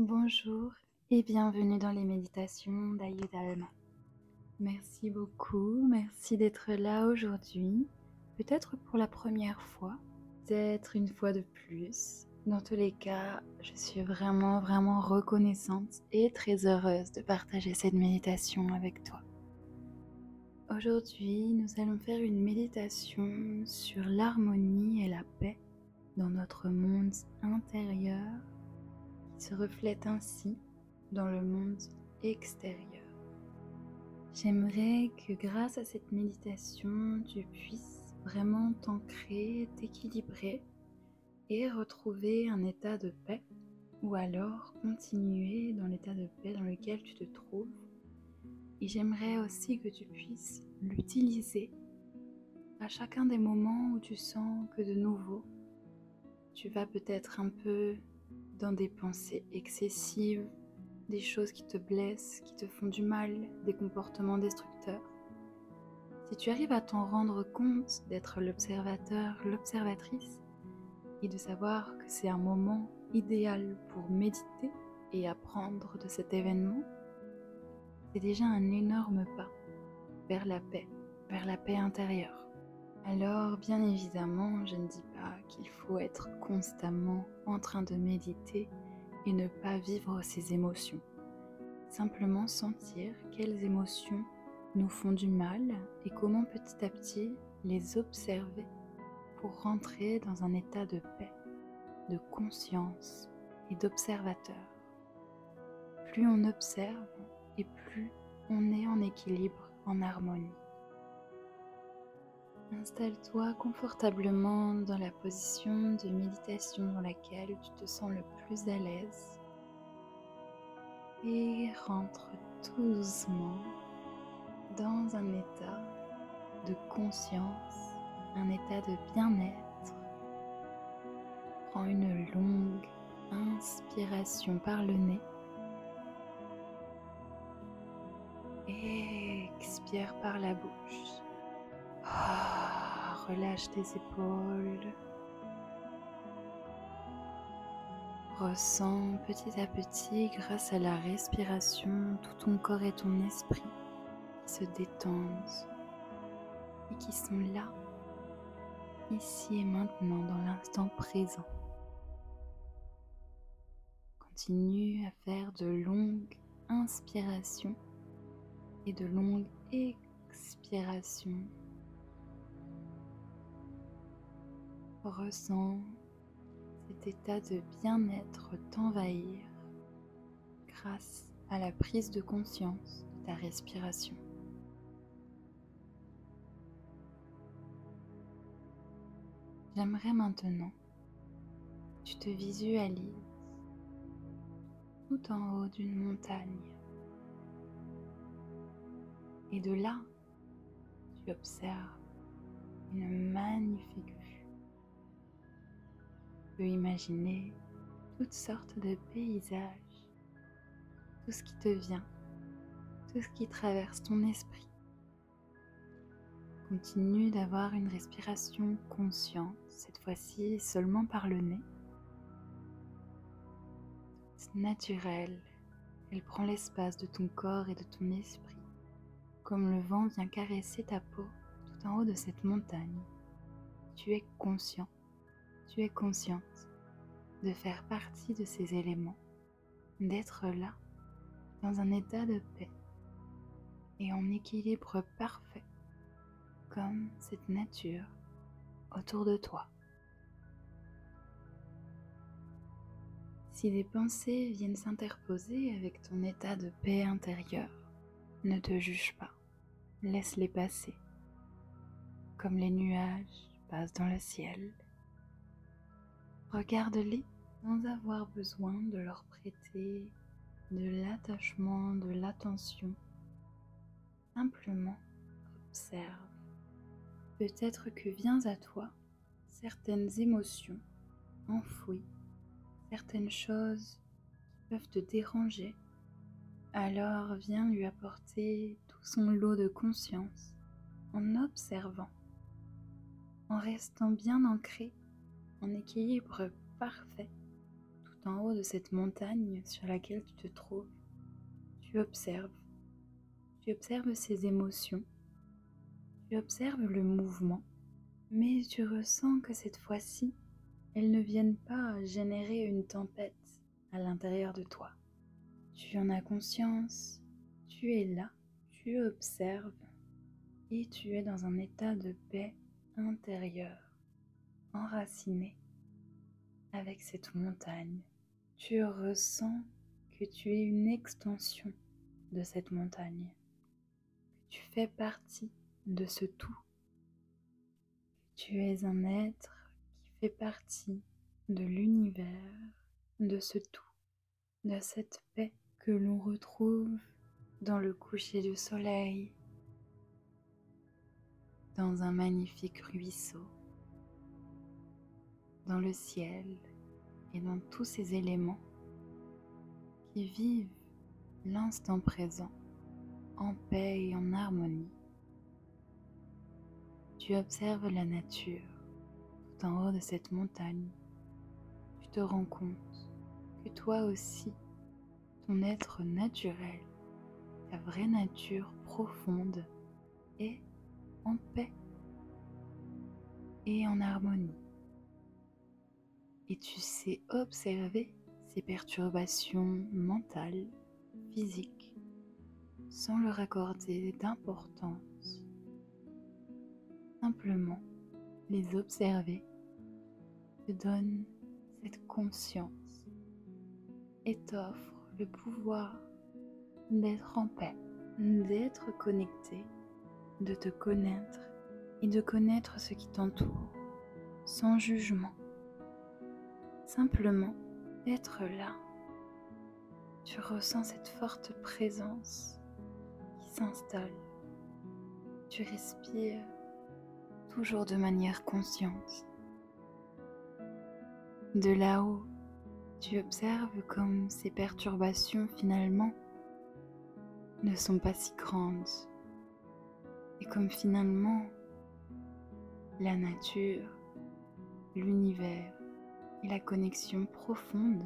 Bonjour et bienvenue dans les méditations d'Ayudalma. Merci beaucoup, merci d'être là aujourd'hui, peut-être pour la première fois, peut-être une fois de plus. Dans tous les cas, je suis vraiment, vraiment reconnaissante et très heureuse de partager cette méditation avec toi. Aujourd'hui, nous allons faire une méditation sur l'harmonie et la paix dans notre monde intérieur se reflète ainsi dans le monde extérieur. J'aimerais que grâce à cette méditation, tu puisses vraiment t'ancrer, t'équilibrer et retrouver un état de paix ou alors continuer dans l'état de paix dans lequel tu te trouves. Et j'aimerais aussi que tu puisses l'utiliser à chacun des moments où tu sens que de nouveau tu vas peut-être un peu dans des pensées excessives, des choses qui te blessent, qui te font du mal, des comportements destructeurs. Si tu arrives à t'en rendre compte, d'être l'observateur, l'observatrice, et de savoir que c'est un moment idéal pour méditer et apprendre de cet événement, c'est déjà un énorme pas vers la paix, vers la paix intérieure. Alors, bien évidemment, je ne dis pas qu'il faut être constamment en train de méditer et ne pas vivre ses émotions. Simplement sentir quelles émotions nous font du mal et comment petit à petit les observer pour rentrer dans un état de paix, de conscience et d'observateur. Plus on observe et plus on est en équilibre, en harmonie. Installe-toi confortablement dans la position de méditation dans laquelle tu te sens le plus à l'aise et rentre doucement dans un état de conscience, un état de bien-être. Prends une longue inspiration par le nez et expire par la bouche. Ah, relâche tes épaules. Ressens petit à petit, grâce à la respiration, tout ton corps et ton esprit qui se détendent et qui sont là, ici et maintenant, dans l'instant présent. Continue à faire de longues inspirations et de longues expirations Ressens cet état de bien-être t'envahir grâce à la prise de conscience de ta respiration. J'aimerais maintenant que tu te visualises tout en haut d'une montagne. Et de là, tu observes une magnifique peux imaginer toutes sortes de paysages, tout ce qui te vient, tout ce qui traverse ton esprit. Continue d'avoir une respiration consciente, cette fois-ci seulement par le nez. naturelle, elle prend l'espace de ton corps et de ton esprit, comme le vent vient caresser ta peau tout en haut de cette montagne. Tu es conscient tu es consciente de faire partie de ces éléments, d'être là, dans un état de paix et en équilibre parfait, comme cette nature autour de toi. Si des pensées viennent s'interposer avec ton état de paix intérieure, ne te juge pas, laisse-les passer, comme les nuages passent dans le ciel Regarde-les sans avoir besoin de leur prêter de l'attachement, de l'attention. Simplement observe. Peut-être que vient à toi certaines émotions enfouies, certaines choses qui peuvent te déranger. Alors viens lui apporter tout son lot de conscience en observant, en restant bien ancré en équilibre parfait, tout en haut de cette montagne sur laquelle tu te trouves, tu observes. Tu observes ces émotions. Tu observes le mouvement. Mais tu ressens que cette fois-ci, elles ne viennent pas générer une tempête à l'intérieur de toi. Tu en as conscience, tu es là, tu observes et tu es dans un état de paix intérieure, enraciné avec cette montagne. Tu ressens que tu es une extension de cette montagne, tu fais partie de ce tout. Tu es un être qui fait partie de l'univers, de ce tout, de cette paix que l'on retrouve dans le coucher du soleil, dans un magnifique ruisseau, dans le ciel et dans tous ces éléments qui vivent l'instant présent en paix et en harmonie. Tu observes la nature tout en haut de cette montagne. Tu te rends compte que toi aussi, ton être naturel, ta vraie nature profonde est en paix et en harmonie. Et tu sais observer ces perturbations mentales, physiques, sans leur accorder d'importance. Simplement les observer te donne cette conscience et t'offre le pouvoir d'être en paix, d'être connecté, de te connaître et de connaître ce qui t'entoure, sans jugement. Simplement être là. Tu ressens cette forte présence qui s'installe. Tu respires toujours de manière consciente. De là-haut, tu observes comme ces perturbations finalement ne sont pas si grandes et comme finalement la nature, l'univers et la connexion profonde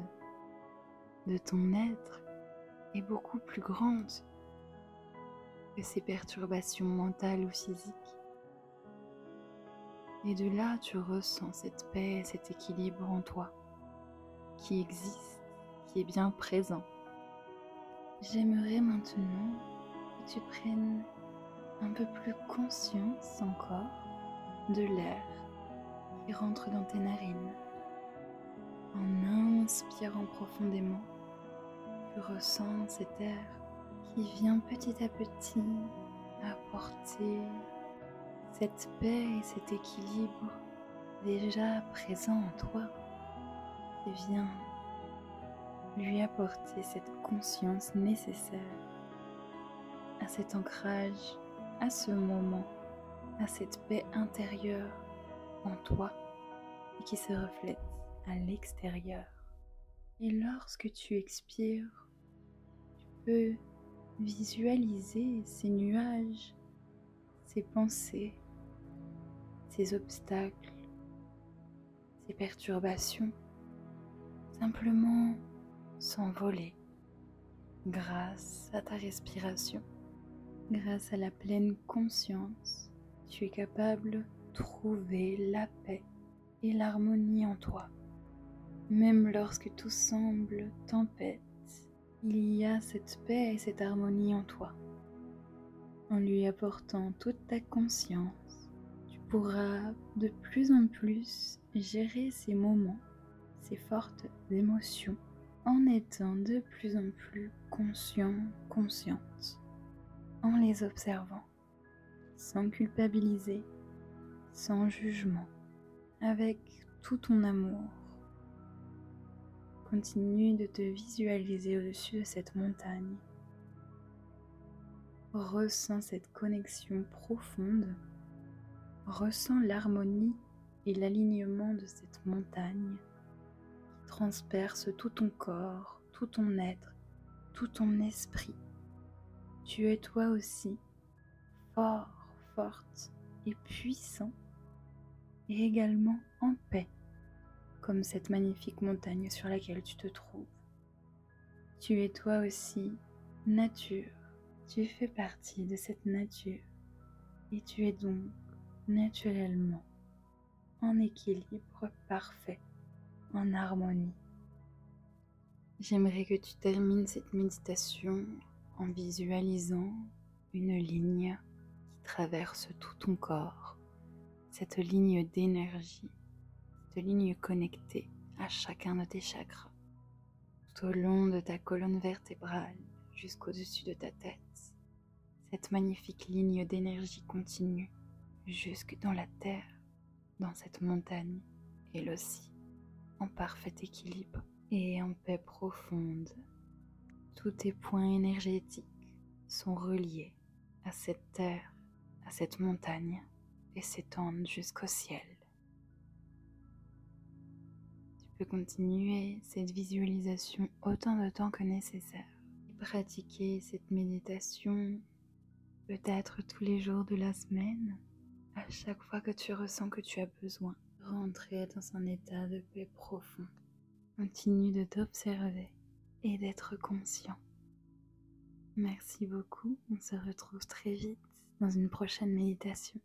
de ton être est beaucoup plus grande que ces perturbations mentales ou physiques. Et de là, tu ressens cette paix, cet équilibre en toi qui existe, qui est bien présent. J'aimerais maintenant que tu prennes un peu plus conscience encore de l'air qui rentre dans tes narines. En inspirant profondément, tu ressens cet air qui vient petit à petit apporter cette paix et cet équilibre déjà présent en toi vient lui apporter cette conscience nécessaire à cet ancrage, à ce moment, à cette paix intérieure en toi et qui se reflète à l'extérieur. Et lorsque tu expires, tu peux visualiser ces nuages, ces pensées, ces obstacles, ces perturbations simplement s'envoler grâce à ta respiration, grâce à la pleine conscience, tu es capable de trouver la paix et l'harmonie en toi. Même lorsque tout semble tempête, il y a cette paix et cette harmonie en toi. En lui apportant toute ta conscience, tu pourras de plus en plus gérer ces moments ces fortes émotions en étant de plus en plus conscient, consciente, en les observant, sans culpabiliser, sans jugement, avec tout ton amour. Continue de te visualiser au-dessus de cette montagne. Ressens cette connexion profonde. Ressens l'harmonie et l'alignement de cette montagne transperce tout ton corps, tout ton être, tout ton esprit. Tu es toi aussi fort, forte et puissant et également en paix comme cette magnifique montagne sur laquelle tu te trouves. Tu es toi aussi nature, tu fais partie de cette nature et tu es donc naturellement en équilibre parfait, en harmonie. J'aimerais que tu termines cette méditation en visualisant une ligne qui traverse tout ton corps, cette ligne d'énergie, cette ligne connectée à chacun de tes chakras, tout au long de ta colonne vertébrale jusqu'au-dessus de ta tête. Cette magnifique ligne d'énergie continue jusque dans la terre, dans cette montagne, elle aussi, en parfait équilibre et en paix profonde. Tous tes points énergétiques sont reliés à cette terre, à cette montagne et s'étendent jusqu'au ciel. Peux continuer cette visualisation autant de temps que nécessaire pratiquer cette méditation peut-être tous les jours de la semaine, à chaque fois que tu ressens que tu as besoin rentrer dans un état de paix profond. Continue de t'observer et d'être conscient. Merci beaucoup, on se retrouve très vite dans une prochaine méditation.